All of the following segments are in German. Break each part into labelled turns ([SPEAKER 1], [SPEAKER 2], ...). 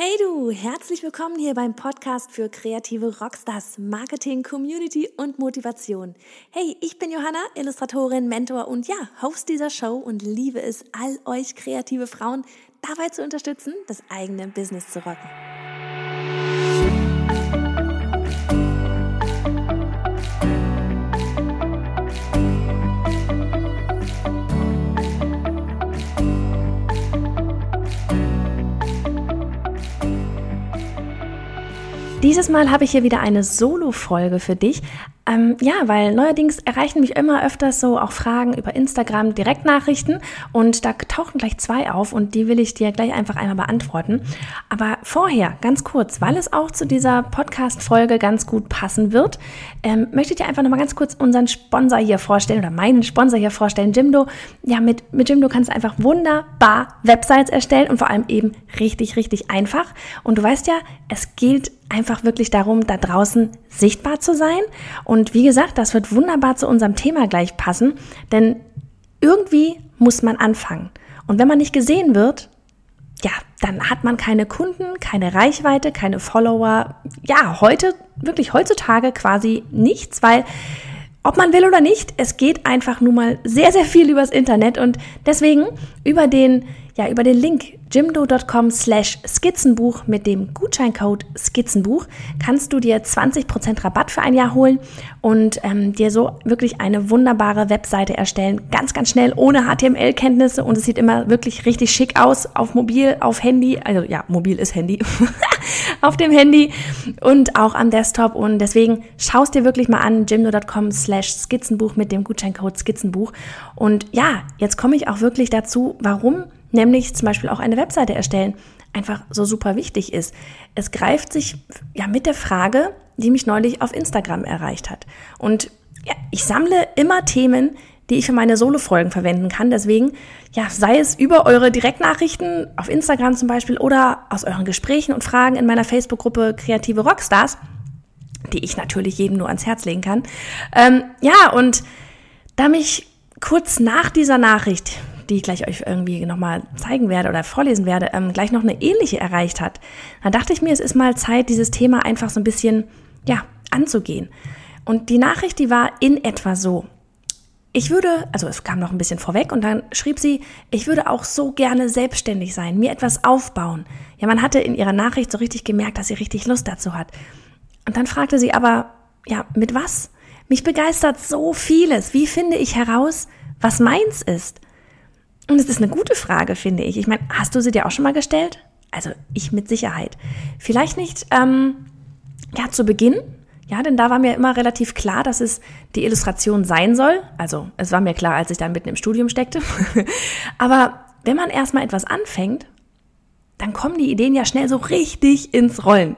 [SPEAKER 1] Hey du, herzlich willkommen hier beim Podcast für kreative Rockstars, Marketing, Community und Motivation. Hey, ich bin Johanna, Illustratorin, Mentor und ja, Host dieser Show und liebe es, all euch kreative Frauen dabei zu unterstützen, das eigene Business zu rocken. Dieses Mal habe ich hier wieder eine Solo-Folge für dich. Ähm, ja, weil neuerdings erreichen mich immer öfters so auch Fragen über Instagram, Direktnachrichten und da tauchen gleich zwei auf und die will ich dir gleich einfach einmal beantworten. Aber vorher, ganz kurz, weil es auch zu dieser Podcast-Folge ganz gut passen wird, ähm, möchte ich dir einfach nochmal ganz kurz unseren Sponsor hier vorstellen oder meinen Sponsor hier vorstellen, Jimdo. Ja, mit, mit Jimdo kannst du einfach wunderbar Websites erstellen und vor allem eben richtig, richtig einfach. Und du weißt ja, es gilt einfach wirklich darum, da draußen sichtbar zu sein. Und wie gesagt, das wird wunderbar zu unserem Thema gleich passen, denn irgendwie muss man anfangen. Und wenn man nicht gesehen wird, ja, dann hat man keine Kunden, keine Reichweite, keine Follower. Ja, heute, wirklich heutzutage quasi nichts, weil ob man will oder nicht, es geht einfach nun mal sehr, sehr viel übers Internet und deswegen über den ja, über den Link jimdo.com slash Skizzenbuch mit dem Gutscheincode Skizzenbuch kannst du dir 20% Rabatt für ein Jahr holen und ähm, dir so wirklich eine wunderbare Webseite erstellen. Ganz, ganz schnell, ohne HTML-Kenntnisse und es sieht immer wirklich richtig schick aus auf Mobil, auf Handy. Also ja, mobil ist Handy. auf dem Handy und auch am Desktop und deswegen schaust dir wirklich mal an jimdo.com slash Skizzenbuch mit dem Gutscheincode Skizzenbuch und ja, jetzt komme ich auch wirklich dazu, warum nämlich zum Beispiel auch eine Webseite erstellen, einfach so super wichtig ist. Es greift sich ja mit der Frage, die mich neulich auf Instagram erreicht hat. Und ja, ich sammle immer Themen, die ich für meine Solo-Folgen verwenden kann. Deswegen, ja, sei es über eure Direktnachrichten auf Instagram zum Beispiel oder aus euren Gesprächen und Fragen in meiner Facebook-Gruppe Kreative Rockstars, die ich natürlich jedem nur ans Herz legen kann. Ähm, ja, und da mich kurz nach dieser Nachricht die ich gleich euch irgendwie nochmal zeigen werde oder vorlesen werde, ähm, gleich noch eine ähnliche erreicht hat, dann dachte ich mir, es ist mal Zeit, dieses Thema einfach so ein bisschen, ja, anzugehen. Und die Nachricht, die war in etwa so. Ich würde, also es kam noch ein bisschen vorweg und dann schrieb sie, ich würde auch so gerne selbstständig sein, mir etwas aufbauen. Ja, man hatte in ihrer Nachricht so richtig gemerkt, dass sie richtig Lust dazu hat. Und dann fragte sie aber, ja, mit was? Mich begeistert so vieles. Wie finde ich heraus, was meins ist? Und es ist eine gute Frage, finde ich. Ich meine, hast du sie dir auch schon mal gestellt? Also ich mit Sicherheit. Vielleicht nicht ähm, ja, zu Beginn, ja, denn da war mir immer relativ klar, dass es die Illustration sein soll. Also es war mir klar, als ich da mitten im Studium steckte. Aber wenn man erstmal etwas anfängt, dann kommen die Ideen ja schnell so richtig ins Rollen.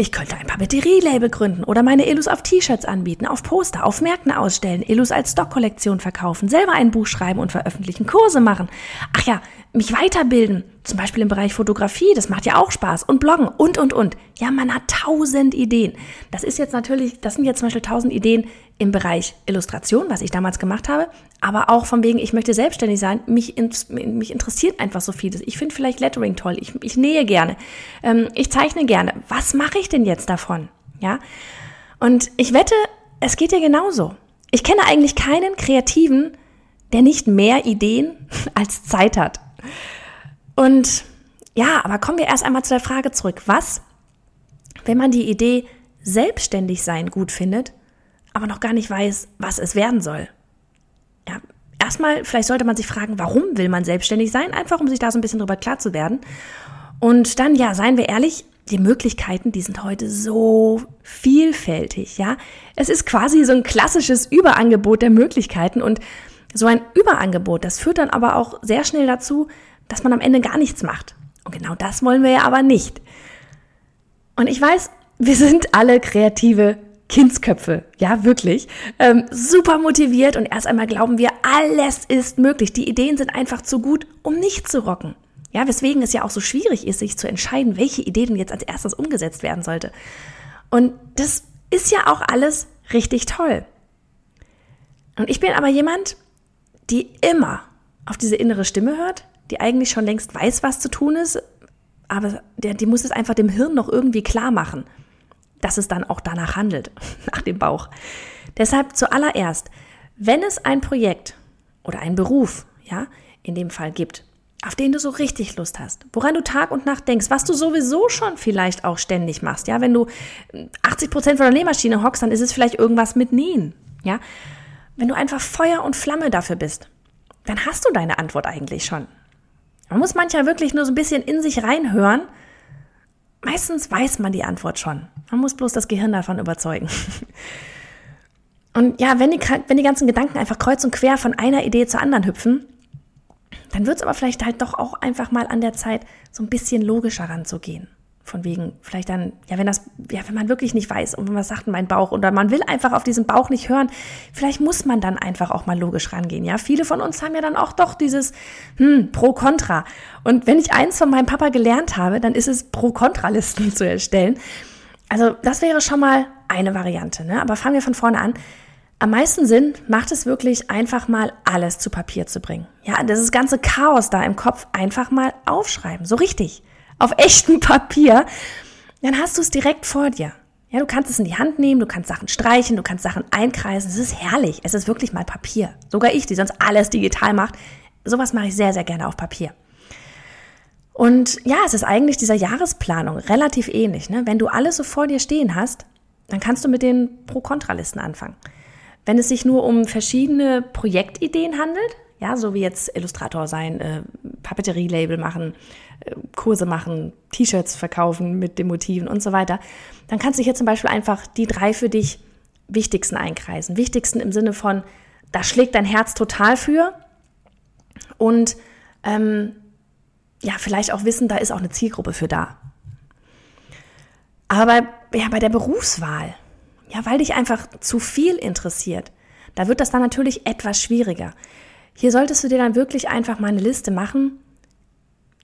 [SPEAKER 1] Ich könnte ein Papeterie-Label gründen oder meine Illus auf T-Shirts anbieten, auf Poster, auf Märkten ausstellen, Illus als Stockkollektion verkaufen, selber ein Buch schreiben und veröffentlichen, Kurse machen. Ach ja, mich weiterbilden, zum Beispiel im Bereich Fotografie, das macht ja auch Spaß und Bloggen und, und, und. Ja, man hat tausend Ideen. Das ist jetzt natürlich, das sind jetzt zum Beispiel tausend Ideen im Bereich Illustration, was ich damals gemacht habe, aber auch von wegen, ich möchte selbstständig sein, mich, mich interessiert einfach so vieles. Ich finde vielleicht Lettering toll, ich, ich nähe gerne, ähm, ich zeichne gerne. Was mache ich denn jetzt davon? Ja, und ich wette, es geht dir genauso. Ich kenne eigentlich keinen Kreativen, der nicht mehr Ideen als Zeit hat. Und ja, aber kommen wir erst einmal zu der Frage zurück. Was, wenn man die Idee selbstständig sein gut findet, aber noch gar nicht weiß, was es werden soll? Ja, erstmal, vielleicht sollte man sich fragen, warum will man selbstständig sein? Einfach, um sich da so ein bisschen drüber klar zu werden. Und dann, ja, seien wir ehrlich, die Möglichkeiten, die sind heute so vielfältig, ja. Es ist quasi so ein klassisches Überangebot der Möglichkeiten und so ein Überangebot, das führt dann aber auch sehr schnell dazu, dass man am Ende gar nichts macht. Und genau das wollen wir ja aber nicht. Und ich weiß, wir sind alle kreative Kindsköpfe, ja, wirklich. Ähm, super motiviert und erst einmal glauben wir, alles ist möglich. Die Ideen sind einfach zu gut, um nicht zu rocken. Ja, weswegen es ja auch so schwierig ist, sich zu entscheiden, welche Idee denn jetzt als erstes umgesetzt werden sollte. Und das ist ja auch alles richtig toll. Und ich bin aber jemand, die immer auf diese innere Stimme hört, die eigentlich schon längst weiß, was zu tun ist, aber der, die muss es einfach dem Hirn noch irgendwie klar machen, dass es dann auch danach handelt, nach dem Bauch. Deshalb zuallererst, wenn es ein Projekt oder ein Beruf, ja, in dem Fall gibt, auf den du so richtig Lust hast, woran du Tag und Nacht denkst, was du sowieso schon vielleicht auch ständig machst, ja, wenn du 80 Prozent von der Nähmaschine hockst, dann ist es vielleicht irgendwas mit Nähen, ja. Wenn du einfach Feuer und Flamme dafür bist, dann hast du deine Antwort eigentlich schon. Man muss manchmal wirklich nur so ein bisschen in sich reinhören. Meistens weiß man die Antwort schon. Man muss bloß das Gehirn davon überzeugen. Und ja, wenn die, wenn die ganzen Gedanken einfach kreuz und quer von einer Idee zur anderen hüpfen, dann wird es aber vielleicht halt doch auch einfach mal an der Zeit, so ein bisschen logischer ranzugehen. Von wegen, vielleicht dann, ja, wenn das, ja, wenn man wirklich nicht weiß und was sagt mein Bauch oder man will einfach auf diesen Bauch nicht hören, vielleicht muss man dann einfach auch mal logisch rangehen. Ja, viele von uns haben ja dann auch doch dieses, hm, Pro-Contra. Und wenn ich eins von meinem Papa gelernt habe, dann ist es Pro-Contra-Listen zu erstellen. Also, das wäre schon mal eine Variante, ne? Aber fangen wir von vorne an. Am meisten Sinn macht es wirklich einfach mal alles zu Papier zu bringen. Ja, das ganze Chaos da im Kopf einfach mal aufschreiben. So richtig. Auf echtem Papier. Dann hast du es direkt vor dir. Ja, du kannst es in die Hand nehmen, du kannst Sachen streichen, du kannst Sachen einkreisen. Es ist herrlich. Es ist wirklich mal Papier. Sogar ich, die sonst alles digital macht. Sowas mache ich sehr, sehr gerne auf Papier. Und ja, es ist eigentlich dieser Jahresplanung relativ ähnlich. Ne? Wenn du alles so vor dir stehen hast, dann kannst du mit den Pro-Kontra-Listen anfangen. Wenn es sich nur um verschiedene Projektideen handelt, ja, so wie jetzt Illustrator sein, äh, Papeterie-Label machen, äh, Kurse machen, T-Shirts verkaufen mit den Motiven und so weiter, dann kannst du hier zum Beispiel einfach die drei für dich wichtigsten einkreisen. Wichtigsten im Sinne von, da schlägt dein Herz total für und ähm, ja, vielleicht auch wissen, da ist auch eine Zielgruppe für da. Aber ja, bei der Berufswahl, ja, weil dich einfach zu viel interessiert. Da wird das dann natürlich etwas schwieriger. Hier solltest du dir dann wirklich einfach mal eine Liste machen,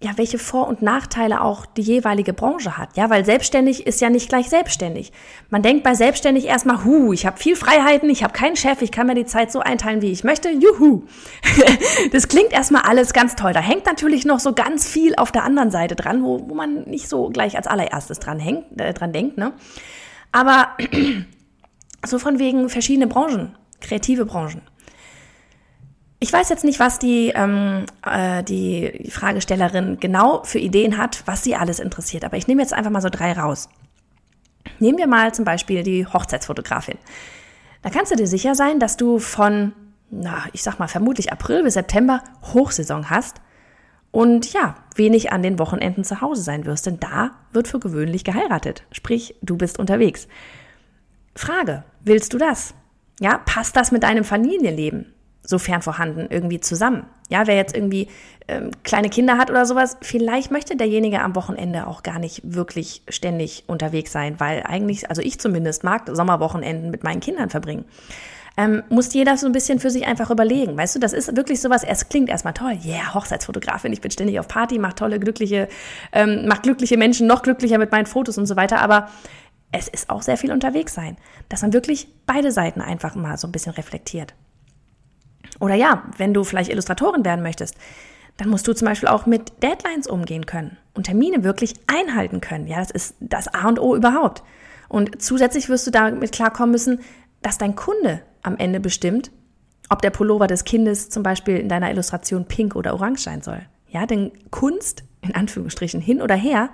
[SPEAKER 1] ja, welche Vor- und Nachteile auch die jeweilige Branche hat. Ja, weil selbstständig ist ja nicht gleich selbstständig. Man denkt bei selbstständig erstmal, hu, ich habe viel Freiheiten, ich habe keinen Chef, ich kann mir die Zeit so einteilen, wie ich möchte. Juhu. das klingt erstmal alles ganz toll. Da hängt natürlich noch so ganz viel auf der anderen Seite dran, wo, wo man nicht so gleich als allererstes dran, hängt, äh, dran denkt. Ne? Aber so von wegen verschiedene Branchen, kreative Branchen. Ich weiß jetzt nicht, was die, ähm, äh, die Fragestellerin genau für Ideen hat, was sie alles interessiert, aber ich nehme jetzt einfach mal so drei raus. Nehmen wir mal zum Beispiel die Hochzeitsfotografin. Da kannst du dir sicher sein, dass du von, na, ich sag mal, vermutlich April bis September Hochsaison hast und ja, wenig an den Wochenenden zu Hause sein wirst, denn da wird für gewöhnlich geheiratet. Sprich, du bist unterwegs. Frage, willst du das? Ja, passt das mit deinem Familienleben, sofern vorhanden, irgendwie zusammen? Ja, wer jetzt irgendwie ähm, kleine Kinder hat oder sowas, vielleicht möchte derjenige am Wochenende auch gar nicht wirklich ständig unterwegs sein, weil eigentlich, also ich zumindest mag Sommerwochenenden mit meinen Kindern verbringen. Ähm, muss jeder so ein bisschen für sich einfach überlegen. Weißt du, das ist wirklich sowas, es klingt erstmal toll. Yeah, Hochzeitsfotografin, ich bin ständig auf Party, mach tolle, glückliche, ähm, mach glückliche Menschen noch glücklicher mit meinen Fotos und so weiter. Aber es ist auch sehr viel unterwegs sein, dass man wirklich beide Seiten einfach mal so ein bisschen reflektiert. Oder ja, wenn du vielleicht Illustratorin werden möchtest, dann musst du zum Beispiel auch mit Deadlines umgehen können und Termine wirklich einhalten können. Ja, das ist das A und O überhaupt. Und zusätzlich wirst du damit klarkommen müssen, dass dein Kunde am Ende bestimmt, ob der Pullover des Kindes zum Beispiel in deiner Illustration pink oder orange sein soll. Ja, denn Kunst, in Anführungsstrichen, hin oder her,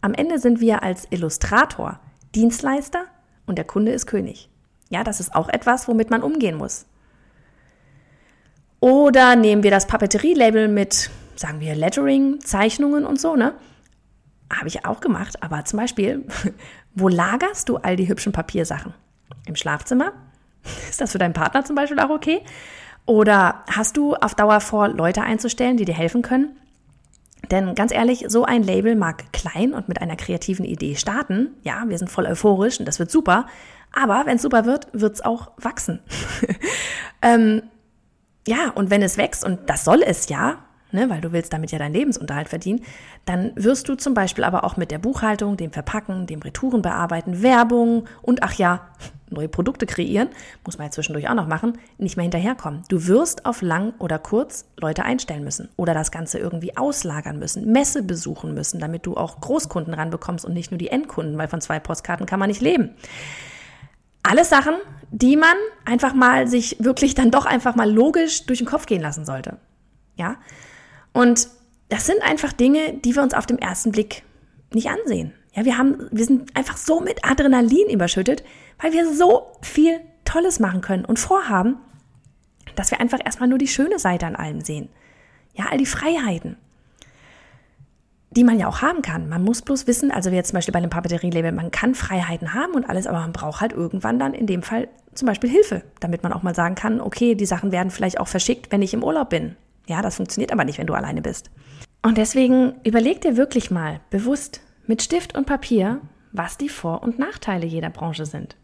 [SPEAKER 1] am Ende sind wir als Illustrator Dienstleister und der Kunde ist König. Ja, das ist auch etwas, womit man umgehen muss. Oder nehmen wir das Papeterie-Label mit, sagen wir, Lettering, Zeichnungen und so, ne? Habe ich auch gemacht, aber zum Beispiel, wo lagerst du all die hübschen Papiersachen? Im Schlafzimmer? Ist das für deinen Partner zum Beispiel auch okay? Oder hast du auf Dauer vor, Leute einzustellen, die dir helfen können? Denn ganz ehrlich, so ein Label mag klein und mit einer kreativen Idee starten. Ja, wir sind voll euphorisch und das wird super. Aber wenn es super wird, wird es auch wachsen. ähm, ja, und wenn es wächst, und das soll es ja, ne, weil du willst damit ja deinen Lebensunterhalt verdienen, dann wirst du zum Beispiel aber auch mit der Buchhaltung, dem Verpacken, dem Retouren bearbeiten, Werbung und ach ja, neue Produkte kreieren, muss man ja zwischendurch auch noch machen, nicht mehr hinterherkommen. Du wirst auf lang oder kurz Leute einstellen müssen oder das Ganze irgendwie auslagern müssen, Messe besuchen müssen, damit du auch Großkunden ranbekommst und nicht nur die Endkunden, weil von zwei Postkarten kann man nicht leben. Alles Sachen, die man einfach mal sich wirklich dann doch einfach mal logisch durch den Kopf gehen lassen sollte. Ja? Und das sind einfach Dinge, die wir uns auf dem ersten Blick nicht ansehen. Ja, wir haben, wir sind einfach so mit Adrenalin überschüttet, weil wir so viel Tolles machen können und vorhaben, dass wir einfach erstmal nur die schöne Seite an allem sehen. Ja, all die Freiheiten, die man ja auch haben kann. Man muss bloß wissen, also wie jetzt zum Beispiel bei einem Papeterie-Label, man kann Freiheiten haben und alles, aber man braucht halt irgendwann dann in dem Fall zum Beispiel Hilfe, damit man auch mal sagen kann, okay, die Sachen werden vielleicht auch verschickt, wenn ich im Urlaub bin. Ja, das funktioniert aber nicht, wenn du alleine bist. Und deswegen überleg dir wirklich mal bewusst, mit Stift und Papier, was die Vor- und Nachteile jeder Branche sind.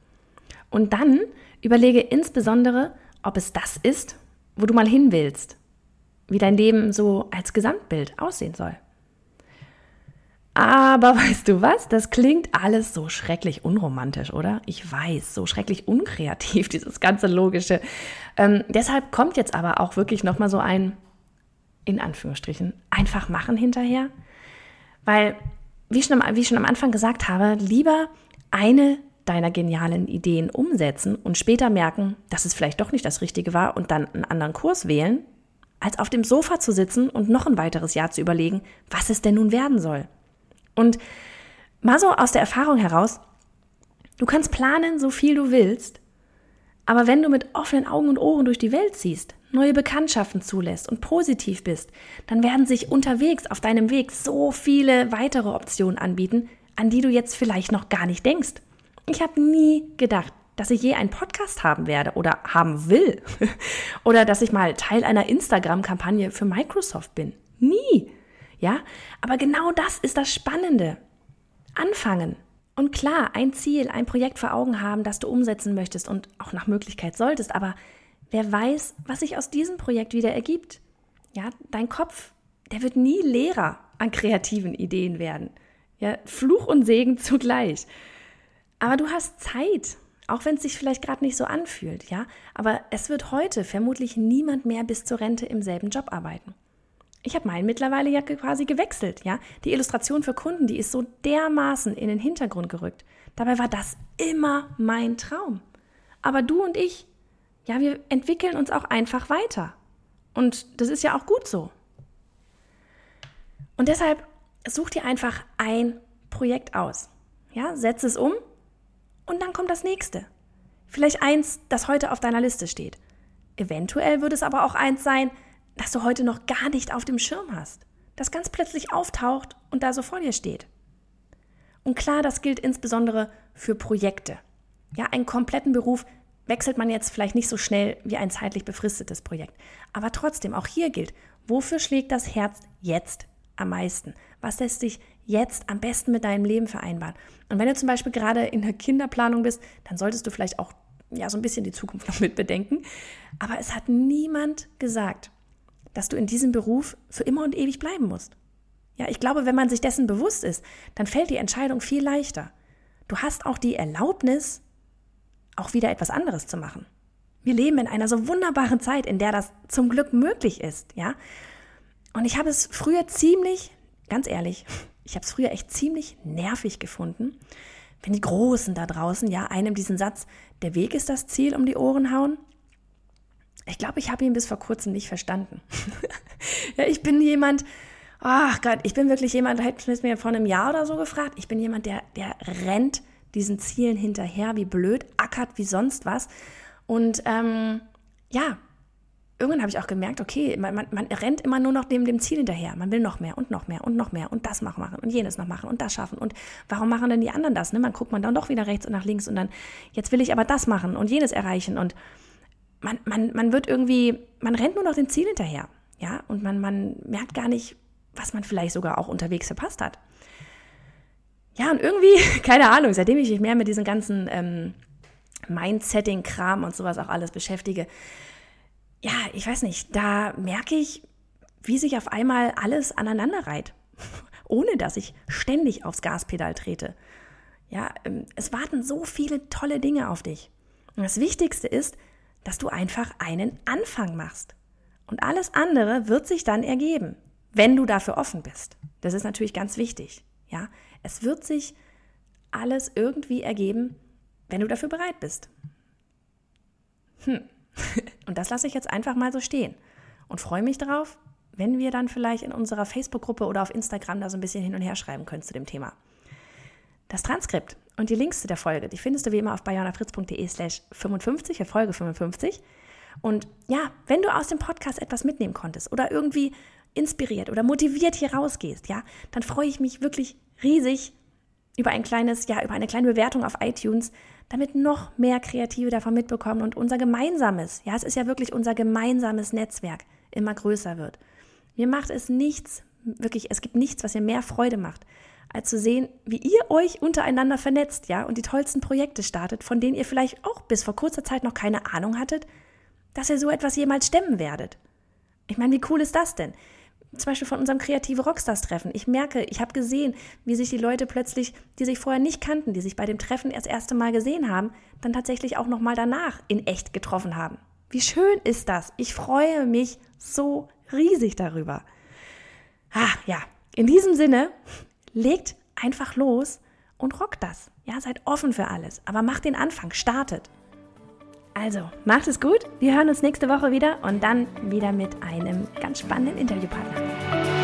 [SPEAKER 1] Und dann überlege insbesondere, ob es das ist, wo du mal hin willst, wie dein Leben so als Gesamtbild aussehen soll. Aber weißt du was? Das klingt alles so schrecklich unromantisch, oder? Ich weiß, so schrecklich unkreativ, dieses ganze Logische. Ähm, deshalb kommt jetzt aber auch wirklich nochmal so ein, in Anführungsstrichen, einfach machen hinterher. Weil wie, schon am, wie ich schon am Anfang gesagt habe, lieber eine deiner genialen Ideen umsetzen und später merken, dass es vielleicht doch nicht das Richtige war und dann einen anderen Kurs wählen, als auf dem Sofa zu sitzen und noch ein weiteres Jahr zu überlegen, was es denn nun werden soll. Und mal so aus der Erfahrung heraus, du kannst planen, so viel du willst, aber wenn du mit offenen Augen und Ohren durch die Welt ziehst, neue Bekanntschaften zulässt und positiv bist, dann werden sich unterwegs auf deinem Weg so viele weitere Optionen anbieten, an die du jetzt vielleicht noch gar nicht denkst. Ich habe nie gedacht, dass ich je einen Podcast haben werde oder haben will oder dass ich mal Teil einer Instagram-Kampagne für Microsoft bin. Nie. Ja, aber genau das ist das Spannende. Anfangen. Und klar, ein Ziel, ein Projekt vor Augen haben, das du umsetzen möchtest und auch nach Möglichkeit solltest, aber Wer weiß, was sich aus diesem Projekt wieder ergibt? Ja, dein Kopf, der wird nie leerer an kreativen Ideen werden. Ja, Fluch und Segen zugleich. Aber du hast Zeit, auch wenn es sich vielleicht gerade nicht so anfühlt, ja. Aber es wird heute vermutlich niemand mehr bis zur Rente im selben Job arbeiten. Ich habe meinen mittlerweile ja quasi gewechselt, ja. Die Illustration für Kunden, die ist so dermaßen in den Hintergrund gerückt. Dabei war das immer mein Traum. Aber du und ich, ja, wir entwickeln uns auch einfach weiter. Und das ist ja auch gut so. Und deshalb such dir einfach ein Projekt aus. Ja, setz es um und dann kommt das nächste. Vielleicht eins, das heute auf deiner Liste steht. Eventuell würde es aber auch eins sein, das du heute noch gar nicht auf dem Schirm hast, das ganz plötzlich auftaucht und da so vor dir steht. Und klar, das gilt insbesondere für Projekte. Ja, einen kompletten Beruf wechselt man jetzt vielleicht nicht so schnell wie ein zeitlich befristetes Projekt. Aber trotzdem, auch hier gilt, wofür schlägt das Herz jetzt am meisten? Was lässt sich jetzt am besten mit deinem Leben vereinbaren? Und wenn du zum Beispiel gerade in der Kinderplanung bist, dann solltest du vielleicht auch ja so ein bisschen die Zukunft noch mit bedenken. Aber es hat niemand gesagt, dass du in diesem Beruf für immer und ewig bleiben musst. Ja, ich glaube, wenn man sich dessen bewusst ist, dann fällt die Entscheidung viel leichter. Du hast auch die Erlaubnis, auch wieder etwas anderes zu machen. Wir leben in einer so wunderbaren Zeit, in der das zum Glück möglich ist, ja. Und ich habe es früher ziemlich, ganz ehrlich, ich habe es früher echt ziemlich nervig gefunden, wenn die Großen da draußen, ja, einem diesen Satz, der Weg ist das Ziel, um die Ohren hauen. Ich glaube, ich habe ihn bis vor kurzem nicht verstanden. ja, ich bin jemand, ach Gott, ich bin wirklich jemand, hätte es mir vor einem Jahr oder so gefragt, ich bin jemand, der, der rennt diesen Zielen hinterher, wie blöd, ackert wie sonst was. Und ähm, ja, irgendwann habe ich auch gemerkt, okay, man, man, man, rennt immer nur noch dem, dem Ziel hinterher. Man will noch mehr und noch mehr und noch mehr und das machen, machen und jenes noch machen und das schaffen. Und warum machen denn die anderen das? Ne? Man guckt man dann doch wieder rechts und nach links und dann, jetzt will ich aber das machen und jenes erreichen. Und man, man, man wird irgendwie, man rennt nur noch dem Ziel hinterher. Ja, und man, man merkt gar nicht, was man vielleicht sogar auch unterwegs verpasst hat. Ja, und irgendwie, keine Ahnung, seitdem ich mich mehr mit diesem ganzen ähm, Mindsetting-Kram und sowas auch alles beschäftige, ja, ich weiß nicht, da merke ich, wie sich auf einmal alles aneinander reiht, ohne dass ich ständig aufs Gaspedal trete. Ja, ähm, es warten so viele tolle Dinge auf dich. Und das Wichtigste ist, dass du einfach einen Anfang machst. Und alles andere wird sich dann ergeben, wenn du dafür offen bist. Das ist natürlich ganz wichtig. Ja, es wird sich alles irgendwie ergeben, wenn du dafür bereit bist. Hm. Und das lasse ich jetzt einfach mal so stehen und freue mich darauf, wenn wir dann vielleicht in unserer Facebook-Gruppe oder auf Instagram da so ein bisschen hin und her schreiben können zu dem Thema. Das Transkript und die Links zu der Folge, die findest du wie immer auf bayonafritz.de slash 55, Folge 55. Und ja, wenn du aus dem Podcast etwas mitnehmen konntest oder irgendwie inspiriert oder motiviert hier rausgehst, ja, dann freue ich mich wirklich riesig über ein kleines, ja, über eine kleine Bewertung auf iTunes, damit noch mehr Kreative davon mitbekommen und unser gemeinsames, ja, es ist ja wirklich unser gemeinsames Netzwerk immer größer wird. Mir macht es nichts, wirklich, es gibt nichts, was mir mehr Freude macht, zu sehen, wie ihr euch untereinander vernetzt, ja, und die tollsten Projekte startet, von denen ihr vielleicht auch bis vor kurzer Zeit noch keine Ahnung hattet, dass ihr so etwas jemals stemmen werdet. Ich meine, wie cool ist das denn? Zum Beispiel von unserem kreative Rockstars-Treffen. Ich merke, ich habe gesehen, wie sich die Leute plötzlich, die sich vorher nicht kannten, die sich bei dem Treffen erst erste Mal gesehen haben, dann tatsächlich auch nochmal danach in echt getroffen haben. Wie schön ist das? Ich freue mich so riesig darüber. Ah, ja. In diesem Sinne, legt einfach los und rockt das. Ja, seid offen für alles, aber macht den Anfang, startet. Also, macht es gut. Wir hören uns nächste Woche wieder und dann wieder mit einem ganz spannenden Interviewpartner.